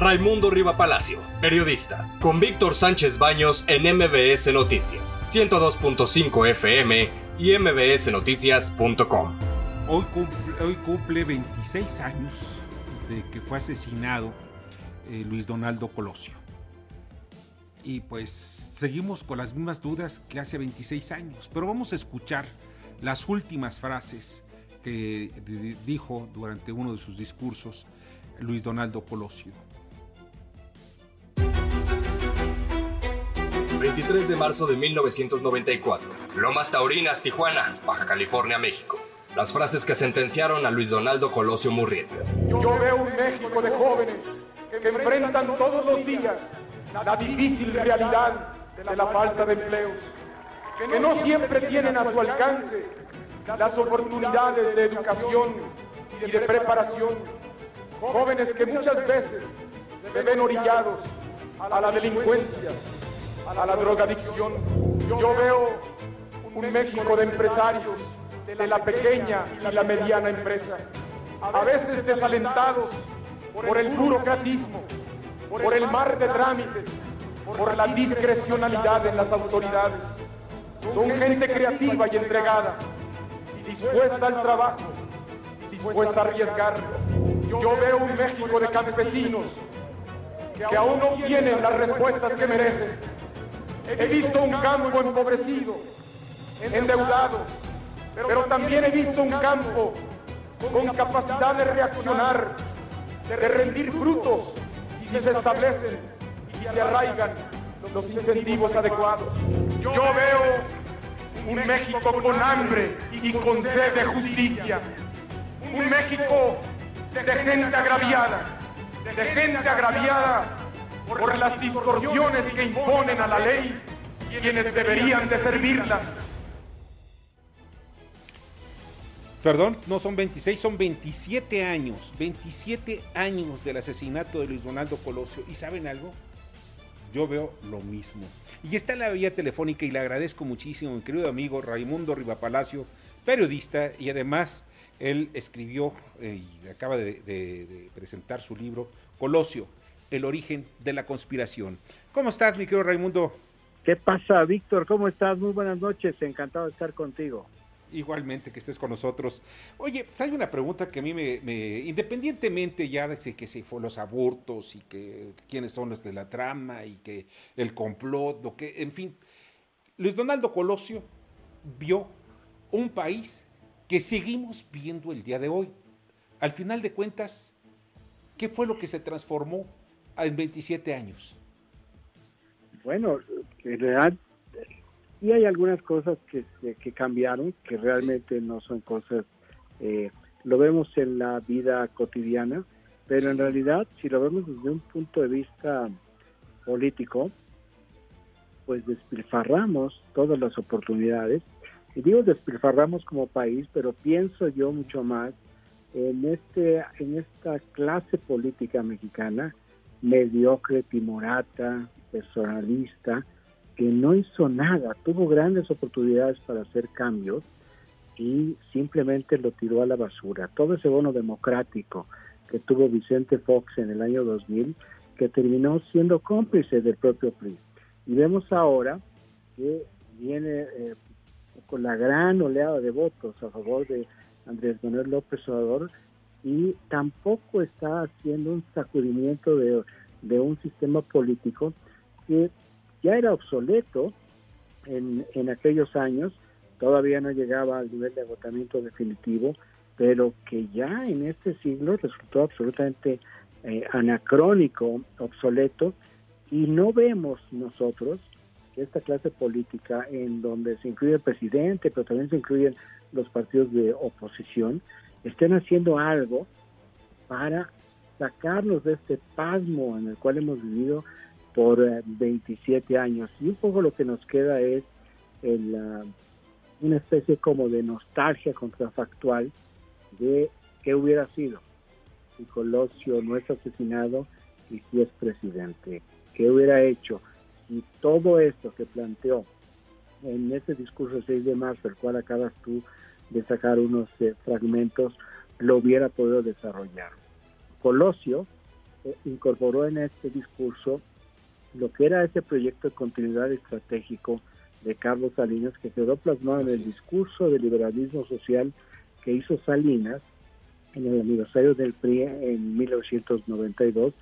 Raimundo Riva Palacio, periodista, con Víctor Sánchez Baños en MBS Noticias, 102.5 FM y mbsnoticias.com. Hoy cumple, hoy cumple 26 años de que fue asesinado eh, Luis Donaldo Colosio. Y pues seguimos con las mismas dudas que hace 26 años, pero vamos a escuchar las últimas frases que dijo durante uno de sus discursos Luis Donaldo Colosio. 23 de marzo de 1994. Lomas Taurinas, Tijuana, Baja California, México. Las frases que sentenciaron a Luis Donaldo Colosio Murrieta. Yo veo un México de jóvenes que enfrentan todos los días la difícil realidad de la falta de empleos, que no siempre tienen a su alcance las oportunidades de educación y de preparación, jóvenes que muchas veces se ven orillados a la delincuencia, a la drogadicción. Yo veo un México de empresarios, de la pequeña y la mediana empresa, a veces desalentados por el burocratismo, por el mar de trámites, por la discrecionalidad en las autoridades. Son gente creativa y entregada, dispuesta al trabajo, dispuesta a arriesgar. Yo veo un México de campesinos que aún no tienen las respuestas que merecen. He visto un campo empobrecido, endeudado, pero también he visto un campo con capacidad de reaccionar, de rendir frutos si se establecen y se arraigan los incentivos adecuados. Yo veo un México con hambre y con sed de justicia. Un México de gente agraviada, de gente agraviada por las distorsiones que imponen a la ley quienes deberían de servirla. Perdón, no son 26, son 27 años, 27 años del asesinato de Luis Donaldo Colosio. ¿Y saben algo? Yo veo lo mismo. Y está en la vía telefónica y le agradezco muchísimo, mi querido amigo Raimundo Rivapalacio, periodista y además él escribió eh, y acaba de, presentar su libro Colosio, el origen de la conspiración. ¿Cómo estás, mi querido Raimundo? ¿Qué pasa, Víctor? ¿Cómo estás? Muy buenas noches, encantado de estar contigo. Igualmente que estés con nosotros. Oye, hay una pregunta que a mí me, independientemente ya de que se fue los abortos y que quiénes son los de la trama y que el complot, lo que, en fin, Luis Donaldo Colosio vio un país que seguimos viendo el día de hoy. Al final de cuentas, ¿qué fue lo que se transformó en 27 años? Bueno, en realidad y hay algunas cosas que, que cambiaron, que realmente no son cosas, eh, lo vemos en la vida cotidiana, pero en realidad si lo vemos desde un punto de vista político, pues despilfarramos todas las oportunidades. Y digo despilfarramos como país, pero pienso yo mucho más en, este, en esta clase política mexicana, mediocre, timorata, personalista, que no hizo nada, tuvo grandes oportunidades para hacer cambios y simplemente lo tiró a la basura. Todo ese bono democrático que tuvo Vicente Fox en el año 2000, que terminó siendo cómplice del propio PRI. Y vemos ahora que viene eh, con la gran oleada de votos a favor de Andrés Manuel López Obrador y tampoco está haciendo un sacudimiento de, de un sistema político que ya era obsoleto en, en aquellos años, todavía no llegaba al nivel de agotamiento definitivo, pero que ya en este siglo resultó absolutamente eh, anacrónico, obsoleto, y no vemos nosotros que esta clase política en donde se incluye el presidente, pero también se incluyen los partidos de oposición, estén haciendo algo para sacarnos de este pasmo en el cual hemos vivido por 27 eh, años. Y un poco lo que nos queda es una especie como de nostalgia contrafactual de qué hubiera sido si Colosio no es asesinado y si es presidente. ¿Qué hubiera hecho si todo esto que planteó en ese discurso 6 de marzo, el cual acabas tú de sacar unos eh, fragmentos, lo hubiera podido desarrollar? Colosio eh, incorporó en este discurso lo que era ese proyecto de continuidad estratégico de Carlos Salinas, que quedó plasmado en el discurso de liberalismo social que hizo Salinas en el aniversario del PRI en 1992,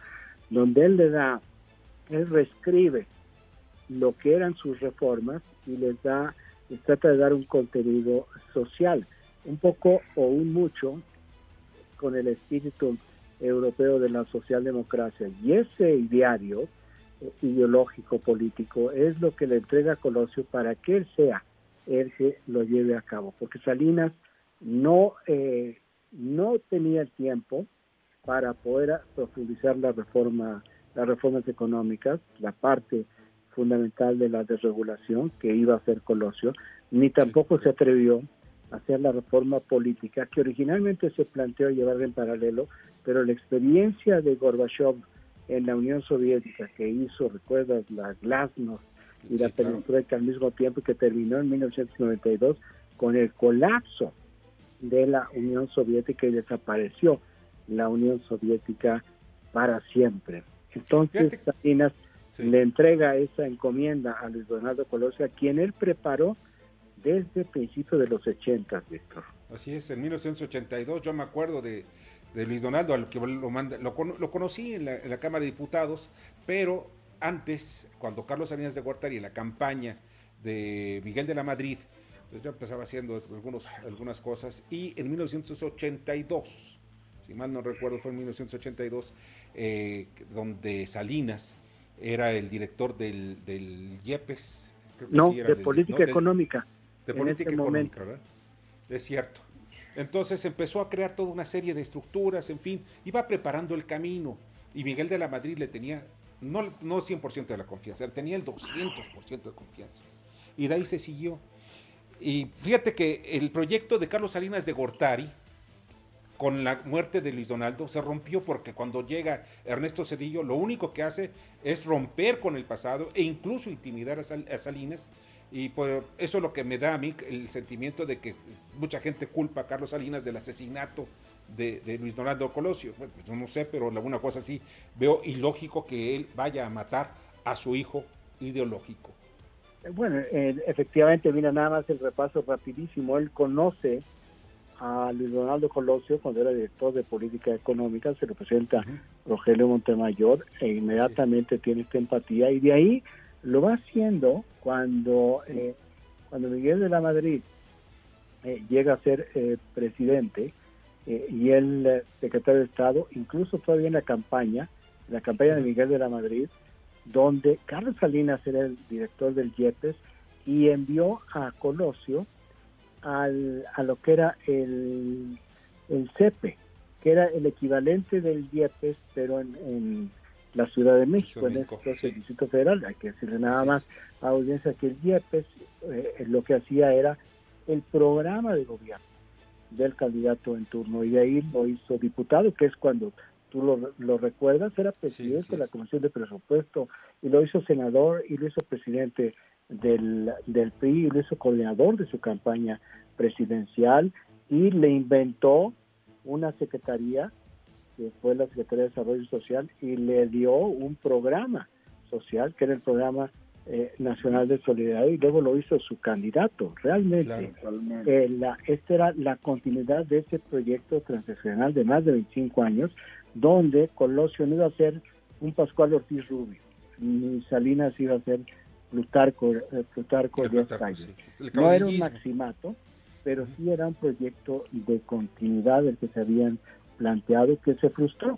donde él le da, él reescribe lo que eran sus reformas y les da, les trata de dar un contenido social, un poco o un mucho con el espíritu europeo de la socialdemocracia. Y ese ideario eh, ideológico político es lo que le entrega a Colosio para que él sea el que lo lleve a cabo, porque Salinas no, eh, no tenía el tiempo para poder profundizar la reforma, las reformas económicas, la parte fundamental de la desregulación que iba a hacer Colosio, ni tampoco se atrevió a hacer la reforma política que originalmente se planteó llevar en paralelo, pero la experiencia de Gorbachev en la Unión Soviética que hizo, recuerdas, la Glasnost y la perestroika al mismo tiempo que terminó en 1992 con el colapso de la Unión Soviética y desapareció la Unión Soviética para siempre. Entonces, Salinas le entrega esa encomienda a Luis Donaldo Colosio, a quien él preparó desde el principio de los 80, Víctor. Así es, en 1982 yo me acuerdo de, Luis Donaldo, al que lo, manda, lo, conocí en la, Cámara de Diputados, pero antes, cuando Carlos Salinas de Gortari en la campaña de Miguel de la Madrid, pues yo empezaba haciendo algunos, algunas cosas y en 1982, si mal no recuerdo, fue en 1982, eh, donde Salinas era el director del, del IEPES. no, de política económica. De, política económica, ¿verdad? Es cierto. Entonces empezó a crear toda una serie de estructuras, en fin, iba preparando el camino. Y Miguel de la Madrid le tenía, no, no 100% de la confianza, tenía el 200% de confianza. Y de ahí se siguió. Y fíjate que el proyecto de Carlos Salinas de Gortari, con la muerte de Luis Donaldo, se rompió porque cuando llega Ernesto Cedillo, lo único que hace es romper con el pasado e incluso intimidar a, Salinas. Y pues eso es lo que me da a mí el sentimiento de que mucha gente culpa a Carlos Salinas del asesinato de, Luis Donaldo Colosio. Pues no sé, pero alguna cosa así veo ilógico que él vaya a matar a su hijo ideológico. Bueno, eh, efectivamente, mira, nada más el repaso rapidísimo. Él conoce a Luis Donaldo Colosio cuando era director de política económica, se lo presenta Rogelio Montemayor e inmediatamente tiene esta empatía y de ahí lo va haciendo cuando, eh, cuando Miguel de la Madrid eh, llega a ser presidente y el secretario de Estado, incluso todavía en la campaña, en la campaña de Miguel de la Madrid, donde Carlos Salinas era el director del IEPES y envió a Colosio al, a lo que era el, el CEPE, que era el equivalente del IEPES, pero en, la Ciudad de México, en este el Distrito Federal. Hay que decirle nada más a audiencia que el IEPES eh, lo que hacía era el programa de gobierno del candidato en turno y de ahí lo hizo diputado, que es cuando tú lo, lo recuerdas, era presidente de la Comisión de Presupuesto y lo hizo senador y lo hizo presidente del, del PRI y lo hizo coordinador de su campaña presidencial y le inventó una secretaría que fue la Secretaría de Desarrollo Social y le dio un programa social que era el programa eh, nacional de solidaridad y luego lo hizo su candidato. Realmente, eh, la, esta era la continuidad de ese proyecto transaccional de más de 25 años donde Colosio no iba a ser un Pascual Ortiz Rubio, ni Salinas iba a ser Plutarco, eh, Plutarco de No era un maximato, pero sí era un proyecto de continuidad del que se habían planteado que se frustró.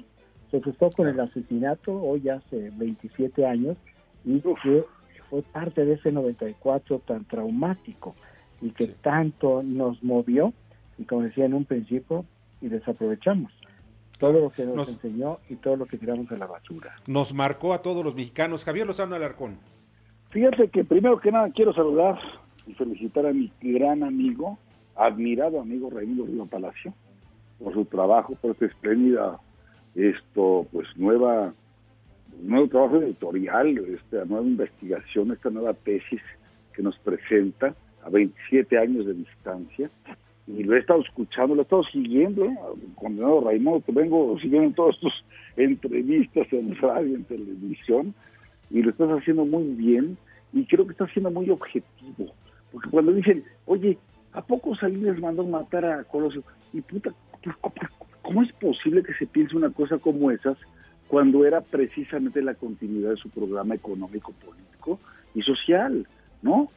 Se frustró con el asesinato hoy hace 27 años y que fue parte de ese 94 tan traumático y que tanto nos movió y como decía en un principio y desaprovechamos todo lo que nos, enseñó y todo lo que tiramos a la basura. Nos marcó a todos los mexicanos. Javier Lozano Alarcón. Fíjate que primero que nada quiero saludar y felicitar a mi gran amigo, admirado amigo Raimundo Río Palacio, por su trabajo, por esta espléndida, esto, pues nueva, nuevo trabajo editorial, esta nueva investigación, esta nueva tesis que nos presenta a 27 años de distancia y lo he estado escuchando, lo he estado siguiendo, ¿eh? condenado Raimundo, te vengo siguiendo todas tus entrevistas en radio, en televisión, y lo estás haciendo muy bien, y creo que estás siendo muy objetivo, porque cuando dicen, oye, ¿a poco Salinas mandó matar a Colosio? Y puta, pues, ¿cómo es posible que se piense una cosa como esas cuando era precisamente la continuidad de su programa económico, político y social, ¿no?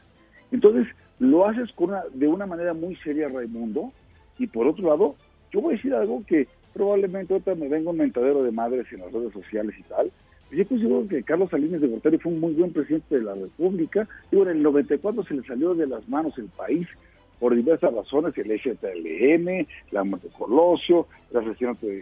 Entonces, lo haces con de una manera muy seria, Raimundo, y por otro lado, yo voy a decir algo que probablemente ahorita me venga un mentadero de madres en las redes sociales y tal, yo considero que Carlos Salinas de Gortari fue un muy buen presidente de la República. Digo, en el 94 se le salió de las manos el país por diversas razones, el TLM, la muerte Colosio, el asesinato de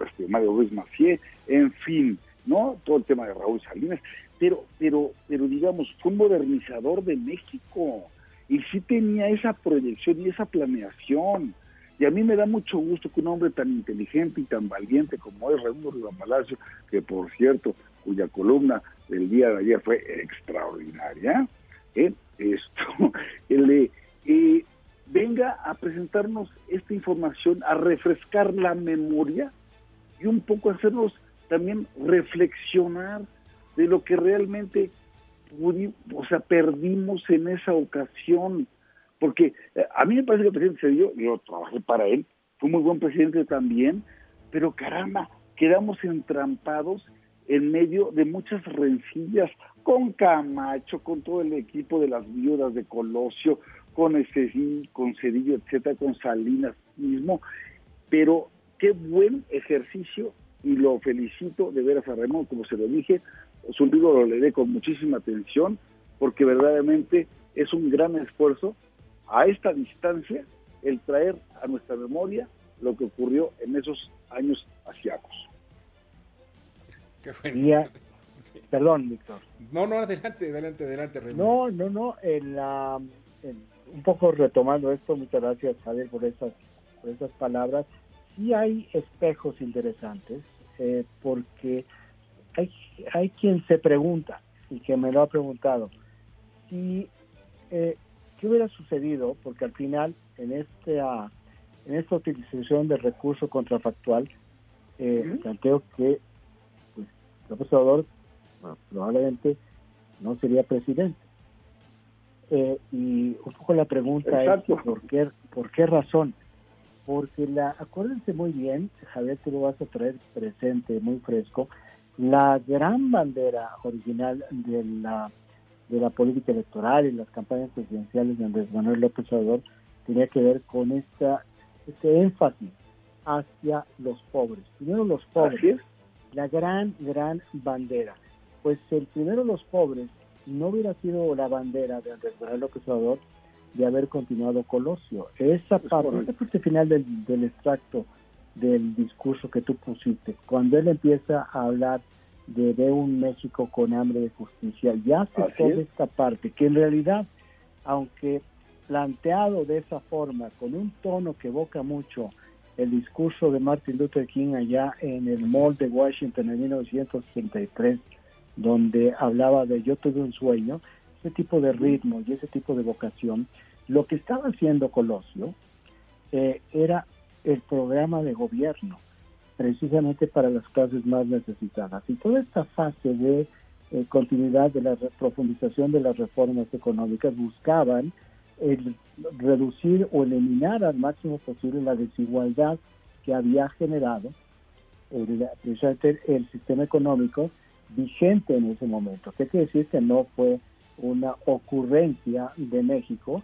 este, Mario Ruiz Macié, en fin, ¿no? Todo el tema de Raúl Salinas. Pero, pero, pero digamos, fue un modernizador de México y sí tenía esa proyección y esa planeación. Y a mí me da mucho gusto que un hombre tan inteligente y tan valiente como es Raimundo Riva Palacio, que por cierto, cuya columna del día de ayer fue extraordinaria, ¿eh? esto, le, eh, venga a presentarnos esta información, a refrescar la memoria y un poco hacernos también reflexionar de lo que realmente o sea, perdimos en esa ocasión porque eh, a mí me parece que el presidente Cedillo, yo trabajé para él, fue muy buen presidente también, pero caramba, quedamos entrampados en medio de muchas rencillas con Camacho, con todo el equipo de las viudas de Colosio, con ese con Cedillo, etcétera, con Salinas mismo, pero qué buen ejercicio y lo felicito de veras a Ramón, como se lo dije, su libro lo leeré con muchísima atención porque verdaderamente es un gran esfuerzo a esta distancia el traer a nuestra memoria lo que ocurrió en esos años asiáticos. Qué bueno. Perdón, Víctor. No, no, adelante, adelante, adelante. No, no, no. En la, un poco retomando esto, muchas gracias, Javier, por esas, por esas palabras. Sí hay espejos interesantes, eh, porque hay, hay quien se pregunta, y que me lo ha preguntado, si eh, ¿Qué hubiera sucedido? Porque al final, en, este, en esta utilización del recurso contrafactual, eh, planteo que pues, López Obrador probablemente no sería presidente. Eh, y un poco la pregunta es, ¿por qué, ¿por qué razón? Porque la, acuérdense muy bien, Javier, tú lo vas a traer presente, muy fresco, la gran bandera original de la de la política electoral y las campañas presidenciales de Andrés Manuel López Obrador tenía que ver con esta, este énfasis hacia los pobres. Primero los pobres, la gran, gran bandera. Pues el primero los pobres no hubiera sido la bandera de Andrés Manuel López Obrador de haber continuado Colosio. Esa parte, esa parte final del, del extracto del discurso que tú pusiste, cuando él empieza a hablar de, un México con hambre de justicia. Ya se toda esta parte, que en realidad, aunque planteado de esa forma, con un tono que evoca mucho el discurso de Martin Luther King allá en el Mall de Washington en 1963, donde hablaba de yo tuve un sueño, ese tipo de ritmo y ese tipo de vocación, lo que estaba haciendo Colosio eh, era el programa de gobierno precisamente para las clases más necesitadas. Y toda esta fase de eh, continuidad de la profundización de las reformas económicas buscaban el reducir o eliminar al máximo posible la desigualdad que había generado el, precisamente el sistema económico vigente en ese momento. ¿Qué quiere decir que no fue una ocurrencia de México,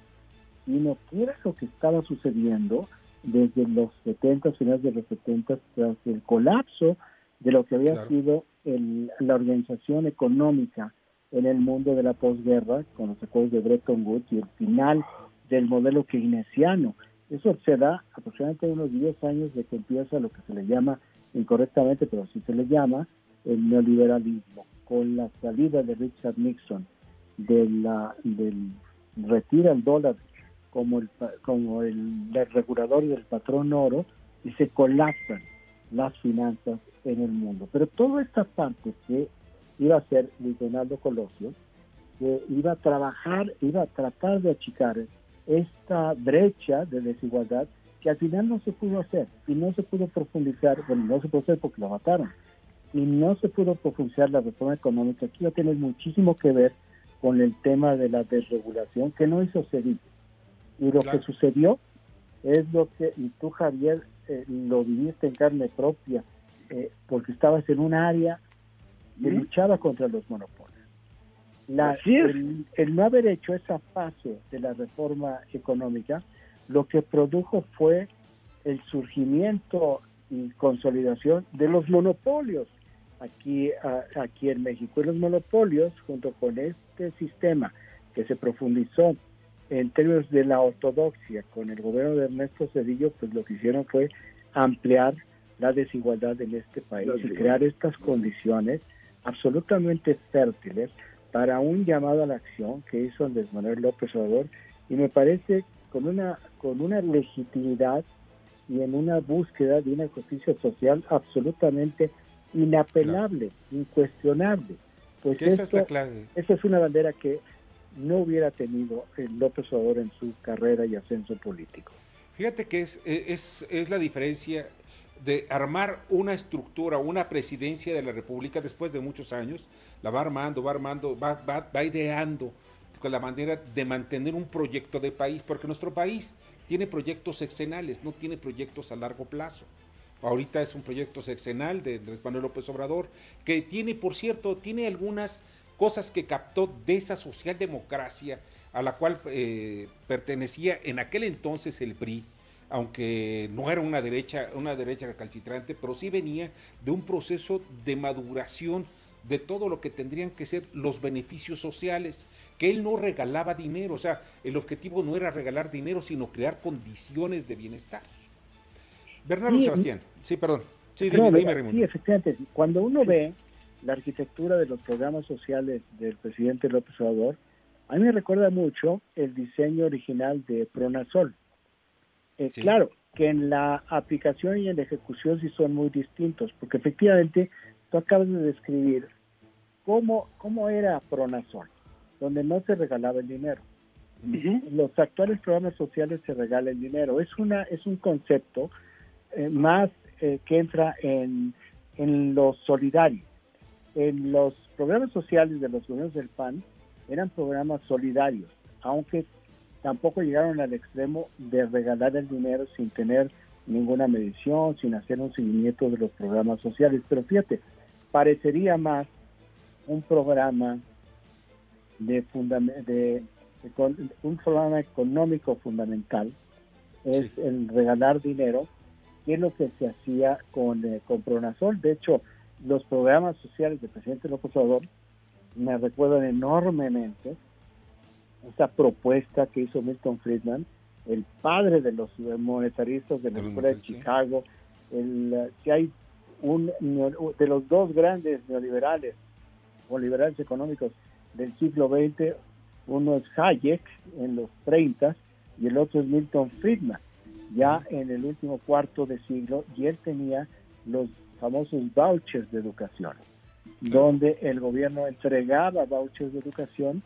sino que era lo que estaba sucediendo desde los 70, finales de los 70, tras el colapso de lo que había sido la organización económica en el mundo de la posguerra, con los acuerdos de Bretton Woods y el final del modelo keynesiano. Eso se da aproximadamente unos 10 años de que empieza lo que se le llama, incorrectamente, pero sí se le llama, el neoliberalismo, con la salida de Richard Nixon de la, del retira el dólar como el, como el, regulador del patrón oro y se colapsan las finanzas en el mundo. Pero toda esta parte que iba a ser Luis Donaldo Colosio, que iba a trabajar, iba a tratar de achicar esta brecha de desigualdad que al final no se pudo hacer y no se pudo profundizar, bueno, no se pudo hacer porque la mataron, y no se pudo profundizar la reforma económica. Aquí va a tener muchísimo que ver con el tema de la desregulación que no hizo Cedillo. Y lo que sucedió es lo que, y tú Javier eh, lo viviste en carne propia, eh, porque estabas en un área que luchaba contra los monopolios. La, el, el, no haber hecho esa fase de la reforma económica, lo que produjo fue el surgimiento y consolidación de los monopolios aquí, aquí en México. Y los monopolios, junto con este sistema que se profundizó en términos de la ortodoxia con el gobierno de Ernesto Cedillo, pues lo que hicieron fue ampliar la desigualdad en este país y crear estas condiciones absolutamente fértiles para un llamado a la acción que hizo Andrés Manuel López Obrador y me parece con una con una legitimidad y en una búsqueda de una justicia social absolutamente inapelable, incuestionable. Pues esa, es esa es una bandera que no hubiera tenido el López Obrador en su carrera y ascenso político. Fíjate que es, es, es la diferencia de armar una estructura, una presidencia de la República después de muchos años, la va armando, va armando, va, va, va ideando con la manera de mantener un proyecto de país, porque nuestro país tiene proyectos sexenales, no tiene proyectos a largo plazo. Ahorita es un proyecto sexenal de Andrés Manuel López Obrador, que tiene, por cierto, tiene algunas cosas que captó de esa socialdemocracia a la cual eh, pertenecía en aquel entonces el PRI, aunque no era una derecha, una derecha recalcitrante, pero sí venía de un proceso de maduración de todo lo que tendrían que ser los beneficios sociales, que él no regalaba dinero, o sea, el objetivo no era regalar dinero, sino crear condiciones de bienestar. Bernardo Sebastián, sí, perdón. Sí, sí, efectivamente, cuando uno ve la arquitectura de los programas sociales del presidente López Obrador, a mí me recuerda mucho el diseño original de Pronasol. Eh, claro, que en la aplicación y en la ejecución sí son muy distintos, porque efectivamente tú acabas de describir cómo, cómo era Pronasol, donde no se regalaba el dinero. Los actuales programas sociales se regala el dinero. Es, una, es un concepto eh, más eh, que entra en, en lo solidario. En los programas sociales de los gobiernos del PAN eran programas solidarios, aunque tampoco llegaron al extremo de regalar el dinero sin tener ninguna medición, sin hacer un seguimiento de los programas sociales. Pero fíjate, parecería más un programa de, de, un programa económico fundamental es el regalar dinero que es lo que se hacía con, eh, con Pronasol. De hecho, los programas sociales del presidente López Obrador me recuerdan enormemente esa propuesta que hizo Milton Friedman, el padre de los monetaristas de la Escuela de Chicago, el, que hay un de los dos grandes neoliberales o liberales económicos del siglo XX, uno es Hayek en los 30 y el otro es Milton Friedman ya en el último cuarto de siglo y él tenía los famosos vouchers de educación, donde el gobierno entregaba vouchers de educación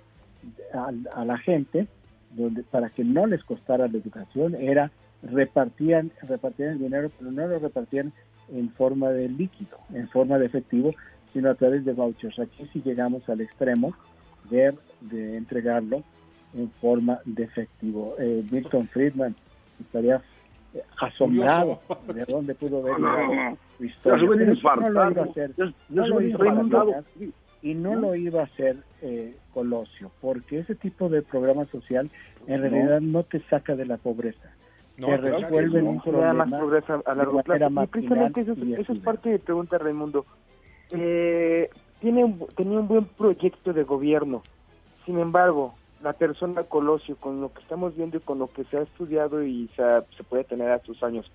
a, la gente donde para que no les costara la educación era repartían repartían el dinero pero no lo repartían en forma de líquido en forma de efectivo sino a través de vouchers. Aquí sí llegamos al extremo de, de entregarlo en forma de efectivo. Eh, Milton Friedman estaría asombrado de dónde pudo ver no, historia. no lo iba a hacer, no lo iba a hacer y no lo iba a hacer eh, Colosio, porque ese tipo de programa social en realidad no te saca de la pobreza. No, te resuelve un problema más pobreza a largo plazo. Y precisamente eso, eso es parte de pregunta, Raimundo. Eh, tiene, tenía un buen proyecto de gobierno. Sin embargo, la persona Colosio, con lo que estamos viendo y con lo que se ha estudiado y se, puede tener a sus años,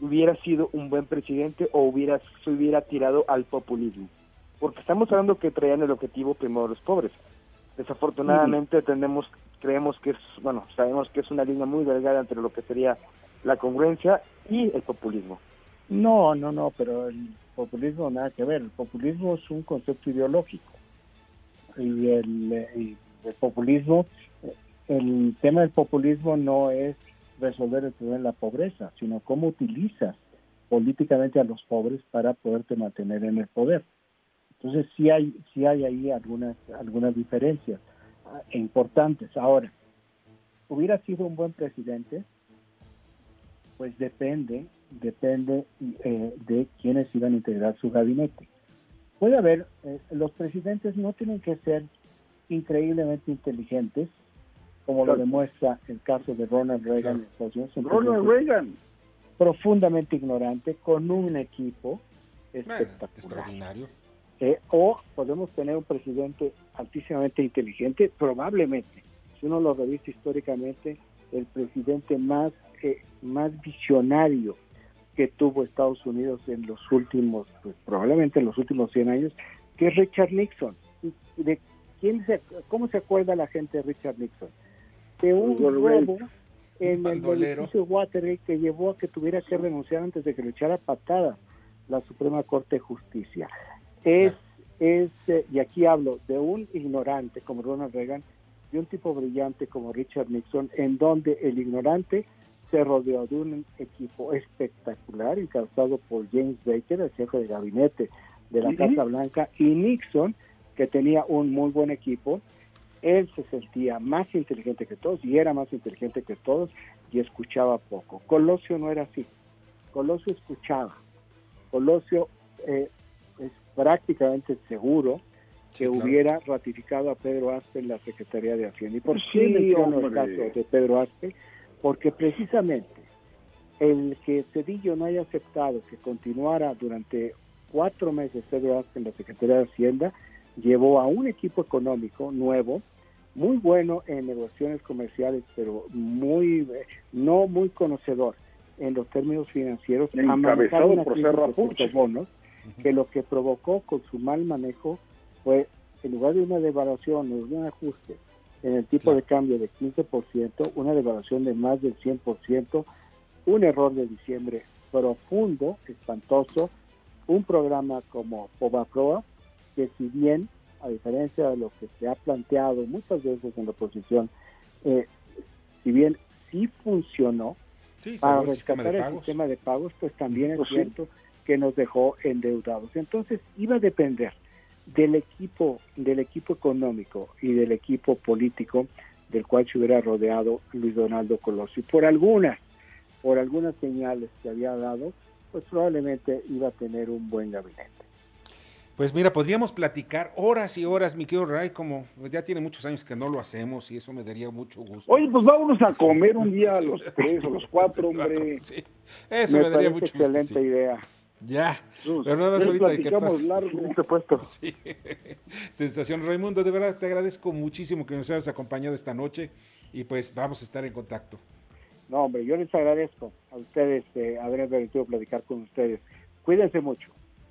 hubiera sido un buen presidente o hubiera se hubiera tirado al populismo? Porque estamos hablando que traían el objetivo primero los pobres. Desafortunadamente tenemos, creemos que es, bueno, sabemos que es una línea muy delgada entre lo que sería la congruencia y el populismo. No, no, no, pero el populismo nada que ver. El populismo es un concepto ideológico y el, el populismo el tema del populismo no es resolver el problema de la pobreza, sino cómo utilizas políticamente a los pobres para poderte mantener en el poder. Entonces sí hay, sí hay ahí algunas, algunas diferencias ah, importantes. Ahora, hubiera sido un buen presidente, pues depende, depende eh, de quiénes iban a integrar su gabinete. Puede haber, eh, los presidentes no tienen que ser increíblemente inteligentes, como lo demuestra el caso de Ronald Reagan. Ronald Reagan. Profundamente ignorante, con un equipo espectacular. extraordinario. Eh, o podemos tener un presidente altísimamente inteligente, probablemente, si uno lo revisa históricamente, el presidente más, eh, más visionario que tuvo Estados Unidos en los últimos, pues probablemente en los últimos 100 años, que es Richard Nixon. ¿De quién se, ¿Cómo se acuerda la gente de Richard Nixon? De un robo en el edificio Watergate que llevó a que tuviera que renunciar antes de que le echara patada la Suprema Corte de Justicia. Es, es eh, y aquí hablo de un ignorante como Ronald Reagan y un tipo brillante como Richard Nixon, en donde el ignorante se rodeó de un equipo espectacular encabezado por James Baker, el jefe de gabinete de la Casa Blanca, y Nixon, que tenía un muy buen equipo. Él se sentía más inteligente que todos y era más inteligente que todos y escuchaba poco. Colosio no era así. Colosio escuchaba. Colosio eh, es prácticamente seguro que hubiera ratificado a Pedro Aspe en la Secretaría de Hacienda. ¿Y por qué menciono el caso de Pedro Aspe? Porque precisamente el que Cedillo no haya aceptado que continuara durante cuatro meses Pedro Aspe en la Secretaría de Hacienda llevó a un equipo económico nuevo, muy bueno en negociaciones comerciales, pero muy no muy conocedor en los términos financieros, encabezado por Cerro bonos, que lo que provocó con su mal manejo fue, en lugar de una devaluación o un ajuste en el tipo de cambio de 15%, una devaluación de más del 100%, un error de diciembre profundo, espantoso, un programa como Proa, que si bien, a diferencia de lo que se ha planteado muchas veces en la oposición, eh, si bien sí funcionó para rescatar el sistema de pagos, pues también es pues cierto que nos dejó endeudados. Entonces iba a depender del equipo, del equipo económico y del equipo político del cual se hubiera rodeado Luis Donaldo Colosio. Y por algunas, por algunas señales que había dado, pues probablemente iba a tener un buen gabinete. Pues mira, podríamos platicar horas y horas, mi querido Ray, como ya tiene muchos años que no lo hacemos y eso me daría mucho gusto. Oye, pues vámonos a comer un día a los tres o los cuatro, hombre. Eso me, daría mucho gusto. Excelente idea. Ya, pero nada más ahorita de que largo, Sí. Sensación Raimundo, de verdad te agradezco muchísimo que nos hayas acompañado esta noche y pues vamos a estar en contacto. No, hombre, yo les agradezco a ustedes eh, haber permitido platicar con ustedes. Cuídense mucho.